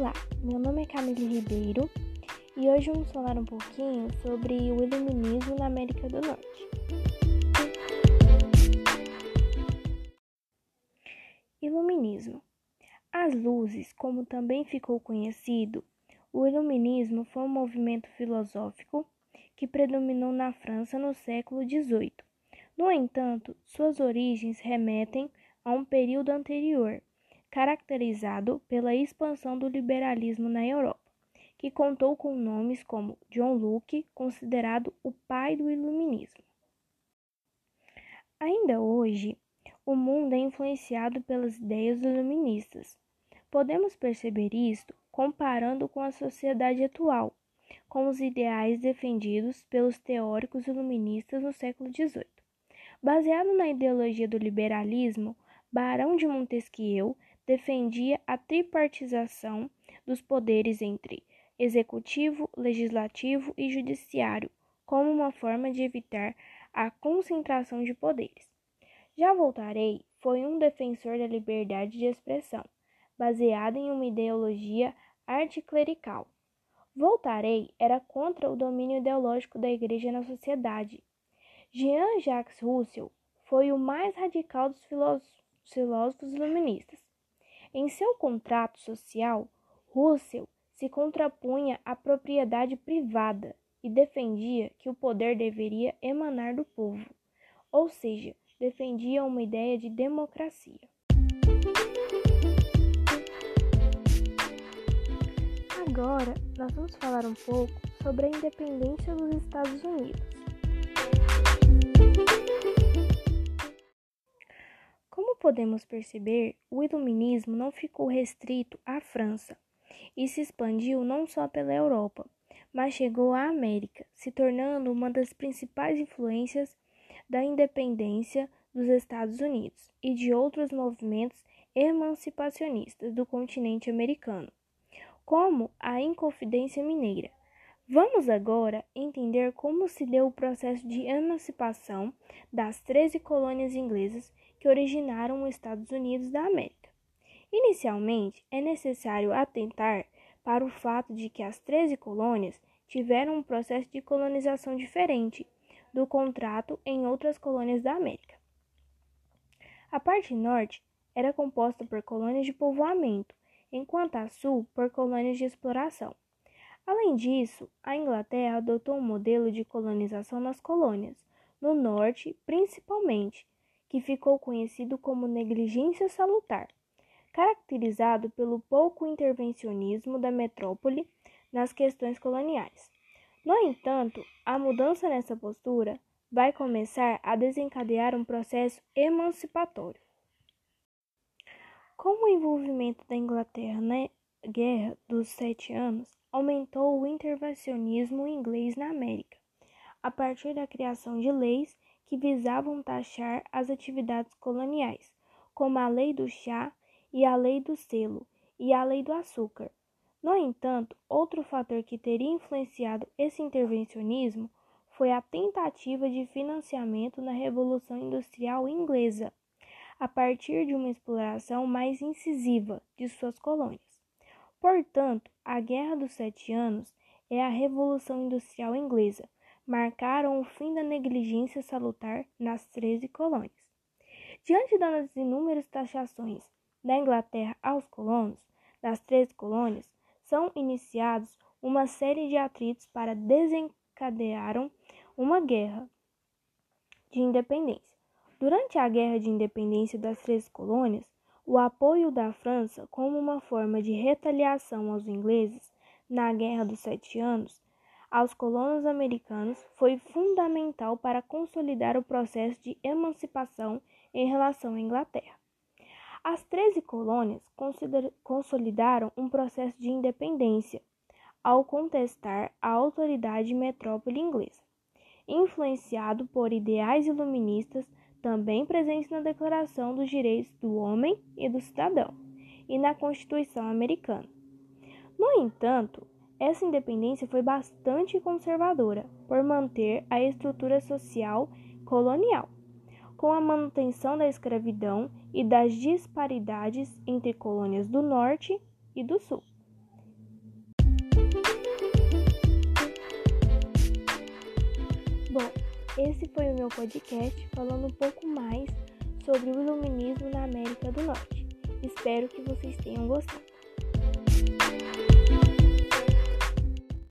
Olá, meu nome é Camille Ribeiro e hoje vamos falar um pouquinho sobre o iluminismo na América do Norte. Iluminismo. As luzes, como também ficou conhecido, o iluminismo foi um movimento filosófico que predominou na França no século XVIII. No entanto, suas origens remetem a um período anterior caracterizado pela expansão do liberalismo na Europa, que contou com nomes como John Locke, considerado o pai do iluminismo. Ainda hoje, o mundo é influenciado pelas ideias iluministas. Podemos perceber isto comparando com a sociedade atual, com os ideais defendidos pelos teóricos iluministas no século XVIII. Baseado na ideologia do liberalismo, Barão de Montesquieu defendia a tripartização dos poderes entre executivo, legislativo e judiciário, como uma forma de evitar a concentração de poderes. Já Voltarei foi um defensor da liberdade de expressão, baseada em uma ideologia anticlerical. Voltarei era contra o domínio ideológico da Igreja na sociedade. Jean-Jacques Rousseau foi o mais radical dos filósofos iluministas. Em seu contrato social, Russell se contrapunha à propriedade privada e defendia que o poder deveria emanar do povo, ou seja, defendia uma ideia de democracia. Agora, nós vamos falar um pouco sobre a independência dos Estados Unidos. Podemos perceber, o iluminismo não ficou restrito à França e se expandiu não só pela Europa, mas chegou à América, se tornando uma das principais influências da independência dos Estados Unidos e de outros movimentos emancipacionistas do continente americano, como a Inconfidência Mineira. Vamos agora entender como se deu o processo de emancipação das 13 colônias inglesas que originaram os Estados Unidos da América. Inicialmente, é necessário atentar para o fato de que as 13 colônias tiveram um processo de colonização diferente do contrato em outras colônias da América. A parte norte era composta por colônias de povoamento, enquanto a sul por colônias de exploração. Além disso, a Inglaterra adotou um modelo de colonização nas colônias, no norte principalmente, que ficou conhecido como negligência salutar, caracterizado pelo pouco intervencionismo da metrópole nas questões coloniais. No entanto, a mudança nessa postura vai começar a desencadear um processo emancipatório. Com o envolvimento da Inglaterra na Guerra dos Sete Anos, aumentou o intervencionismo inglês na América, a partir da criação de leis que visavam taxar as atividades coloniais, como a Lei do Chá e a Lei do Selo e a Lei do Açúcar. No entanto, outro fator que teria influenciado esse intervencionismo foi a tentativa de financiamento na Revolução Industrial Inglesa, a partir de uma exploração mais incisiva de suas colônias. Portanto, a Guerra dos Sete Anos é a Revolução Industrial Inglesa, marcaram o fim da negligência salutar nas 13 colônias. Diante das inúmeras taxações da Inglaterra aos colonos, das 13 colônias, são iniciados uma série de atritos para desencadearam uma guerra de independência. Durante a Guerra de Independência das 13 colônias, o apoio da França como uma forma de retaliação aos ingleses na Guerra dos Sete Anos aos colonos americanos foi fundamental para consolidar o processo de emancipação em relação à Inglaterra. As 13 colônias consolidaram um processo de independência ao contestar a autoridade metrópole inglesa, influenciado por ideais iluministas também presentes na Declaração dos Direitos do Homem e do Cidadão e na Constituição Americana. No entanto, essa independência foi bastante conservadora por manter a estrutura social colonial, com a manutenção da escravidão e das disparidades entre colônias do Norte e do Sul. Bom, esse foi o meu podcast falando um pouco mais sobre o iluminismo na América do Norte. Espero que vocês tenham gostado.